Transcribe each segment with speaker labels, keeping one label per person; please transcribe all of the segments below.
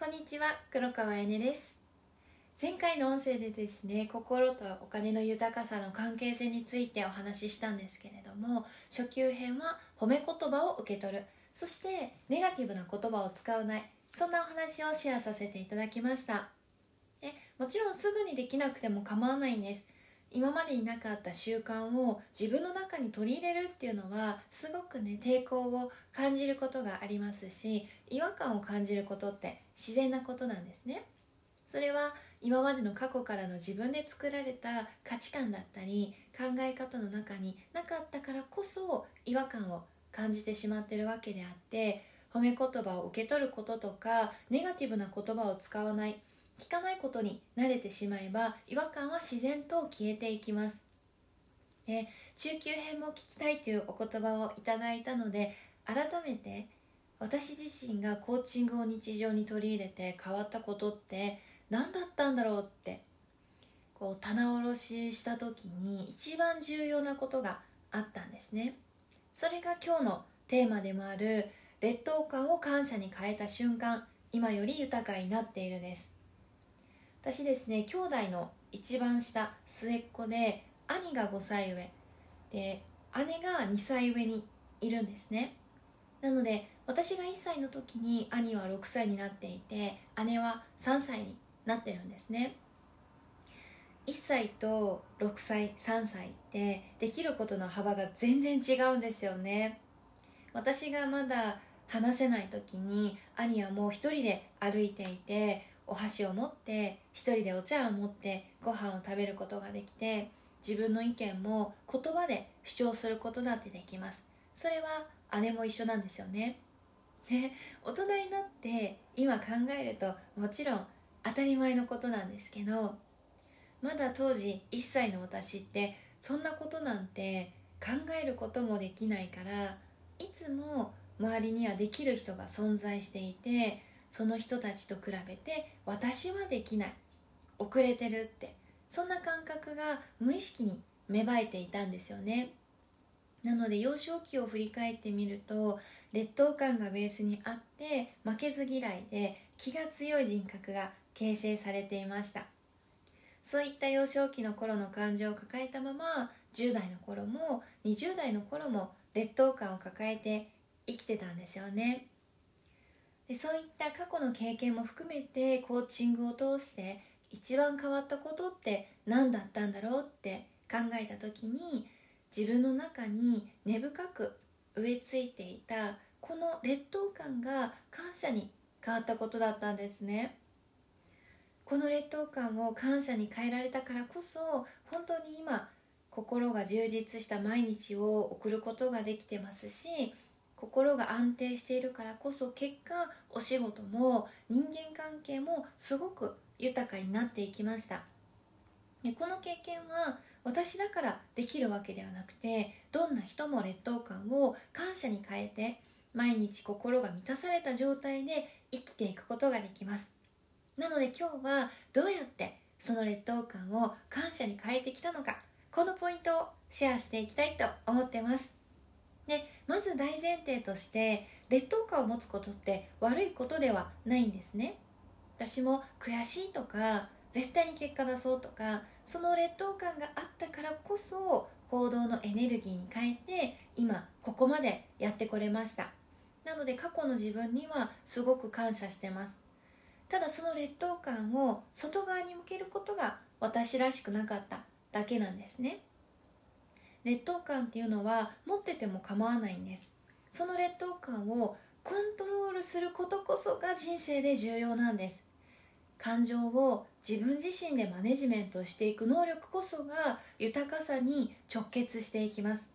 Speaker 1: こんにちは黒川えねです。前回の音声でですね心とお金の豊かさの関係性についてお話ししたんですけれども初級編は褒め言葉を受け取る。そしてネガティブな言葉を使わない。そんなお話をシェアさせていただきました。でもちろんすぐにできなくても構わないんです。今までになかった習慣を自分の中に取り入れるっていうのはすごくね抵抗を感じることがありますし違和感を感じることって自然なことなんですね。それは今までの過去からの自分で作られた価値観だったり考え方の中になかったからこそ違和感を感じてしまってるわけであって褒め言葉を受け取ることとかネガティブな言葉を使わない聞かないことに慣れてしまえば違和感は自然と消えていきます。で中級編も聞きたいというお言葉をいただいたので改めて私自身がコーチングを日常に取り入れて変わったことって何だったんだろうってこう棚卸しした時に一番重要なことがあったんですね。それが今日のテーマでもある劣等感を感謝に変えた瞬間今より豊かになっているです。私ですね兄弟の一番下末っ子で兄が5歳上。で姉が2歳上にいるんですね。なので私が1歳の時に兄は6歳になっていて姉は3歳になってるんですね。1歳と6歳3歳ってできることの幅が全然違うんですよね。私がまだ話せない時に兄はもう一人で歩いていてお箸を持って一人でお茶を持ってご飯を食べることができて自分の意見も言葉で主張することだってできます。それは姉も一緒なんですよね。で大人になって今考えるともちろん当たり前のことなんですけどまだ当時1歳の私ってそんなことなんて考えることもできないからいつも周りにはできる人が存在していてその人たちと比べて私はできない。遅れてるって。そんな感覚が無意識に芽生えていたんですよね。なので幼少期を振り返ってみると劣等感がベースにあって負けず嫌いで気が強い人格が形成されていました。そういった幼少期の頃の感情を抱えたまま10代の頃も20代の頃も劣等感を抱えて生きてたんですよね。でそういった過去の経験も含めてコーチングを通して一番変わったことって何だったんだろうって考えた時に自分の中に根深く植え付いていたこの劣等感が感謝に変わったことだったんですね。この劣等感を感謝に変えられたからこそ本当に今心が充実した毎日を送ることができてますし心が安定しているからこそ結果お仕事も人間関係もすごく豊かになっていきました。でこの経験は私だからできるわけではなくてどんな人も劣等感を感謝に変えて毎日心が満たされた状態で生きていくことができます。なので今日はどうやってその劣等感を感謝に変えてきたのかこのポイントをシェアしていきたいと思ってます。でまず大前提として劣等感を持つことって悪いことではないんですね。私も悔しいとか絶対に結果出そうとかその劣等感があったからこそ行動のエネルギーに変えて今ここまでやってこれました。なので過去の自分にはすごく感謝してます。ただその劣等感を外側に向けることが私らしくなかっただけなんですね。劣等感っていうのは持ってても構わないんです。その劣等感をコントロールすることこそが人生で重要なんです。感情を自分自身でマネジメントしていく能力こそが豊かさに直結していきます。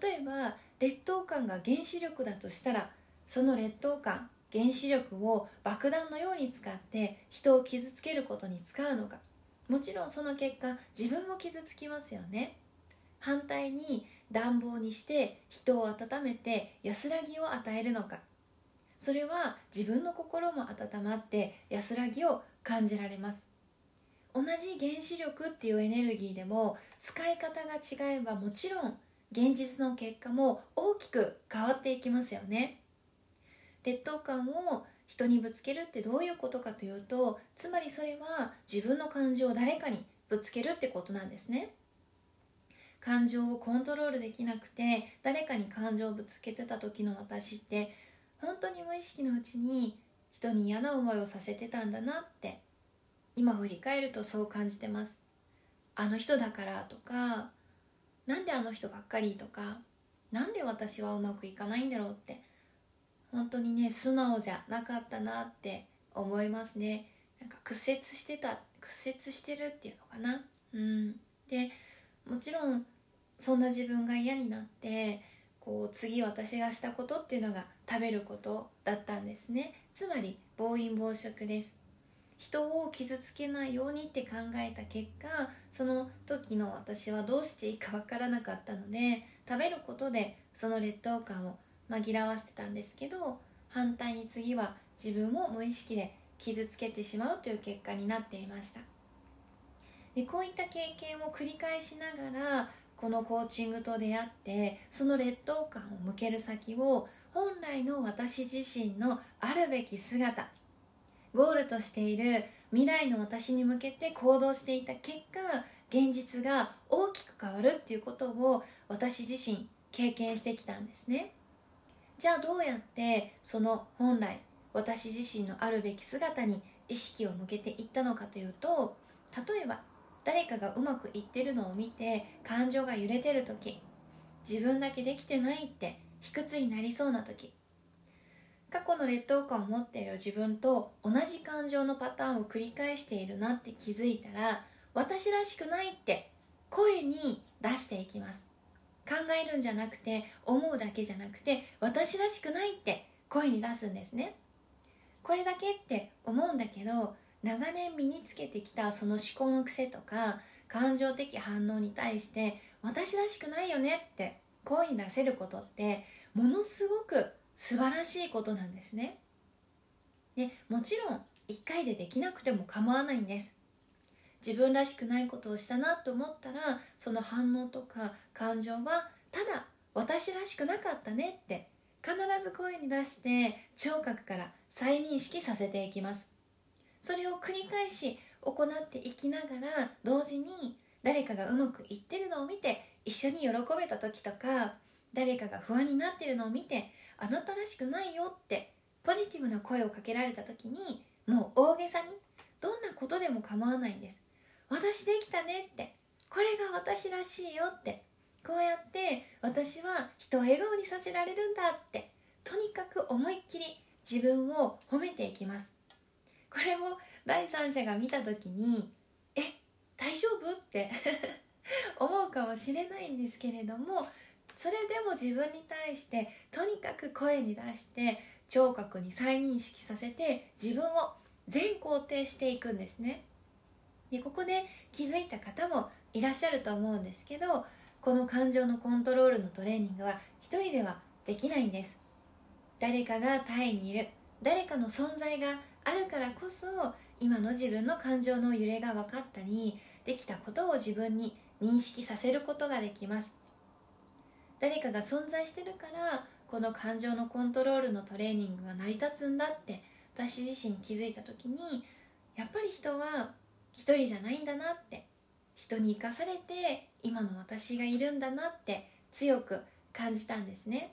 Speaker 1: 例えば劣等感が原子力だとしたらその劣等感原子力を爆弾のように使って人を傷つけることに使うのか。もちろんその結果自分も傷つきますよね。反対に暖房にして人を温めて安らぎを与えるのか。それは自分の心も温まって安らぎを感じられます。同じ原子力っていうエネルギーでも使い方が違えばもちろん現実の結果も大きく変わっていきますよね。劣等感を人にぶつけるってどういうことかというとつまりそれは自分の感情を誰かにぶつけるってことなんですね。感情をコントロールできなくて誰かに感情をぶつけてた時の私って本当に無意識のうちに人に嫌な思いをさせてたんだなって今振り返るとそう感じてます。あの人だからとかなんであの人ばっかりとかなんで私はうまくいかないんだろうって本当にね素直じゃなかったなって思いますね。なんか屈折してた屈折してるっていうのかな。うん。でもちろんそんな自分が嫌になってこう次私がしたことっていうのが食べることだったんですね。つまり暴飲暴食です。人を傷つけないようにって考えた結果その時の私はどうしていいかわからなかったので食べることでその劣等感を紛らわせてたんですけど反対に次は自分を無意識で傷つけてしまうという結果になっていました。でこういった経験を繰り返しながらこのコーチングと出会ってその劣等感を向ける先を本来の私自身のあるべき姿ゴールとしている未来の私に向けて行動していた結果現実が大きく変わるっていうことを私自身経験してきたんですね。じゃあどうやってその本来私自身のあるべき姿に意識を向けていったのかというと例えば誰かがうまくいってるのを見て感情が揺れてる時自分だけできてないって卑屈になりそうな時。過去の劣等感を持っている自分と同じ感情のパターンを繰り返しているなって気づいたら私らしくないって声に出していきます。考えるんじゃなくて思うだけじゃなくて私らしくないって声に出すんですね。これだけって思うんだけど長年身につけてきたその思考の癖とか感情的反応に対して私らしくないよねって声に出せることってものすごく素晴らしいことなんですね。でもちろん1回でできなくても構わないんです。自分らしくないことをしたなと思ったらその反応とか感情はただ私らしくなかったねって必ず声に出して聴覚から再認識させていきます。それを繰り返し行っていきながら同時に誰かがうまくいってるのを見て一緒に喜べた時とか誰かが不安になってるのを見てあなたらしくないよってポジティブな声をかけられた時にもう大げさにどんなことでも構わないんです。私できたねってこれが私らしいよってこうやって私は人を笑顔にさせられるんだってとにかく思いっきり自分を褒めていきます。これを第三者が見た時にえ大丈夫？って 思うかもしれないんですけれどもそれでも自分に対してとにかく声に出して聴覚に再認識させて自分を全肯定していくんですね。でここで気づいた方もいらっしゃると思うんですけどこの感情のコントロールのトレーニングは一人ではできないんです。誰かがタイにいる。誰かの存在があるからこそ今の自分の感情の揺れが分かったりできたことを自分に認識させることができます。誰かが存在してるからこの感情のコントロールのトレーニングが成り立つんだって私自身気づいた時にやっぱり人は一人じゃないんだなって人に生かされて今の私がいるんだなって強く感じたんですね。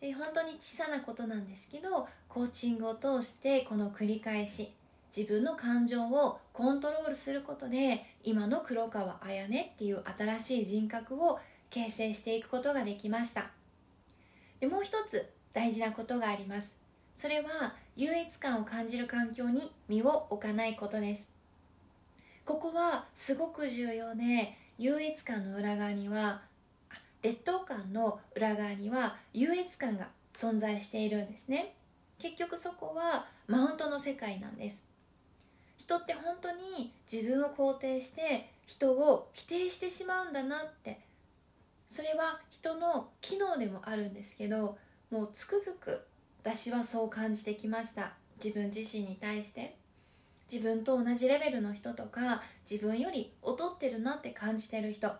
Speaker 1: で本当に小さなことなんですけどコーチングを通してこの繰り返し自分の感情をコントロールすることで今の黒川綾音っていう新しい人格を形成していくことができました。でもう一つ大事なことがあります。それは優越感を感じる環境に身を置かないことです。ここはすごく重要で優越感の裏側には劣等感の裏側には優越感が存在しているんですね。結局そこはマウントの世界なんです。人って本当に自分を肯定して人を否定してしまうんだなって。それは人の機能でもあるんですけどもうつくづく私はそう感じてきました。自分自身に対して。自分と同じレベルの人とか自分より劣ってるなって感じてる人。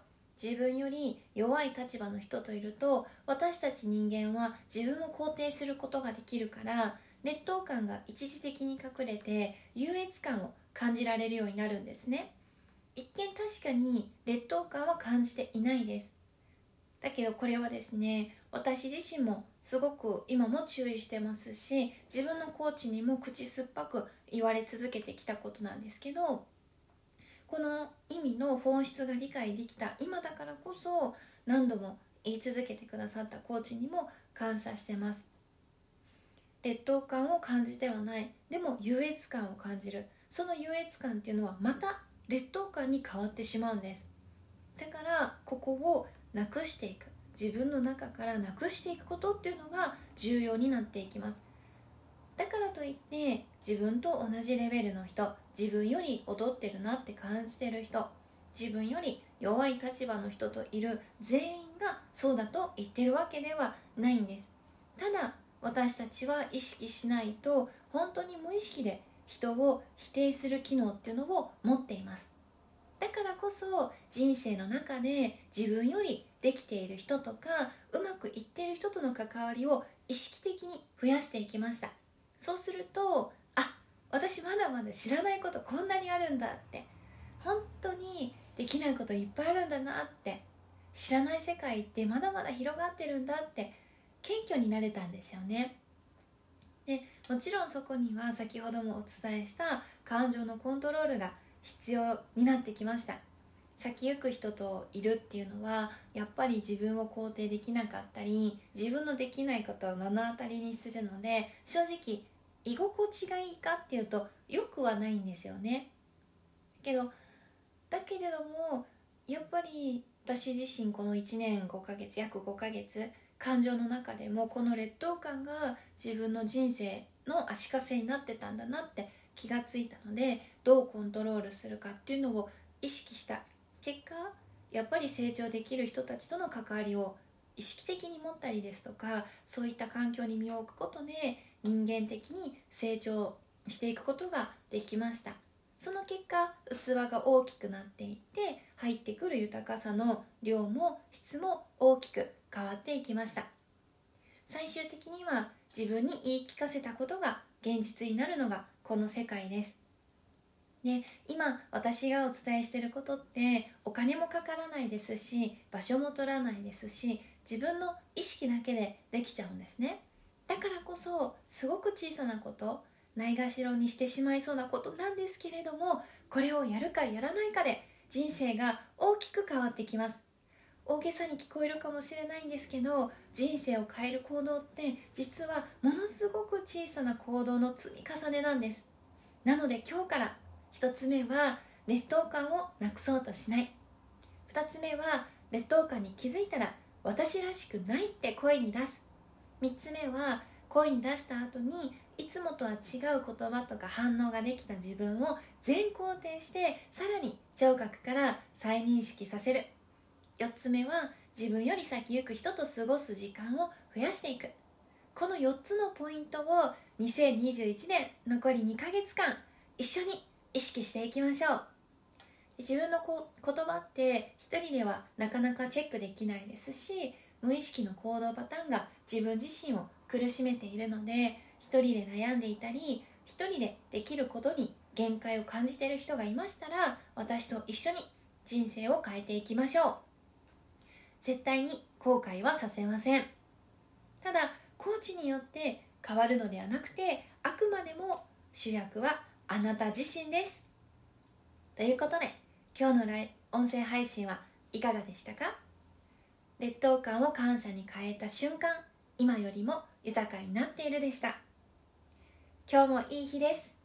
Speaker 1: 自分より弱い立場の人といると私たち人間は自分を肯定することができるから劣等感が一時的に隠れて優越感を感じられるようになるんですね。一見確かに劣等感は感じていないです。だけどこれはですね私自身もすごく今も注意してますし自分のコーチにも口酸っぱく言われ続けてきたことなんですけどこの意味の本質が理解できた今だからこそ何度も言い続けてくださったコーチにも感謝してます。劣等感を感じてはない。でも優越感を感じる。その優越感っていうのはまた劣等感に変わってしまうんです。だからここをなくしていく。自分の中からなくしていくことっていうのが重要になっていきます。といって自分と同じレベルの人自分より劣ってるなって感じてる人自分より弱い立場の人といる全員がそうだと言ってるわけではないんです。ただ私たちは意識しないと本当に無意識で人を否定する機能っていうのを持っています。だからこそ人生の中で自分よりできている人とかうまくいっている人との関わりを意識的に増やしていきました。そうするとあ私まだまだ知らないことこんなにあるんだって本当にできないこといっぱいあるんだなって知らない世界ってまだまだ広がってるんだって謙虚になれたんですよね。でもちろんそこには先ほどもお伝えした感情のコントロールが必要になってきました。先行く人といるっていうのはやっぱり自分を肯定できなかったり自分のできないことを目の当たりにするので正直居心地がいいかっていうとよくはないんですよね。けどだけれどもやっぱり私自身この1年5ヶ月約5ヶ月感情の中でもこの劣等感が自分の人生の足かせになってたんだなって気がついたのでどうコントロールするかっていうのを意識した結果やっぱり成長できる人たちとの関わりを意識的に持ったりですとかそういった環境に身を置くことで人間的に成長していくことができました。その結果器が大きくなっていって入ってくる豊かさの量も質も大きく変わっていきました。最終的には自分に言い聞かせたことが現実になるのがこの世界です。で今私がお伝えしてることってお金もかからないですし場所も取らないですし自分の意識だけでできちゃうんですね。だからこそすごく小さなことないがしろにしてしまいそうなことなんですけれどもこれをやるかやらないかで人生が大きく変わってきます。大げさに聞こえるかもしれないんですけど人生を変える行動って実はものすごく小さな行動の積み重ねなんです。なので今日から1つ目は劣等感をなくそうとしない。2つ目は劣等感に気づいたら私らしくないって声に出す。3つ目は声に出した後にいつもとは違う言葉とか反応ができた自分を全肯定してさらに聴覚から再認識させる。4つ目は自分より先行く人と過ごす時間を増やしていく。この4つのポイントを2021年残り2ヶ月間一緒に意識していきましょう。自分のこ言葉って一人ではなかなかチェックできないですし無意識の行動パターンが自分自身を苦しめているので一人で悩んでいたり一人でできることに限界を感じている人がいましたら私と一緒に人生を変えていきましょう。絶対に後悔はさせません。ただコーチによって変わるのではなくてあくまでも主役はあなた自身です。ということで今日の音声配信はいかがでしたか？劣等感を感謝に変えた瞬間今よりも豊かになっているでした。今日もいい日です。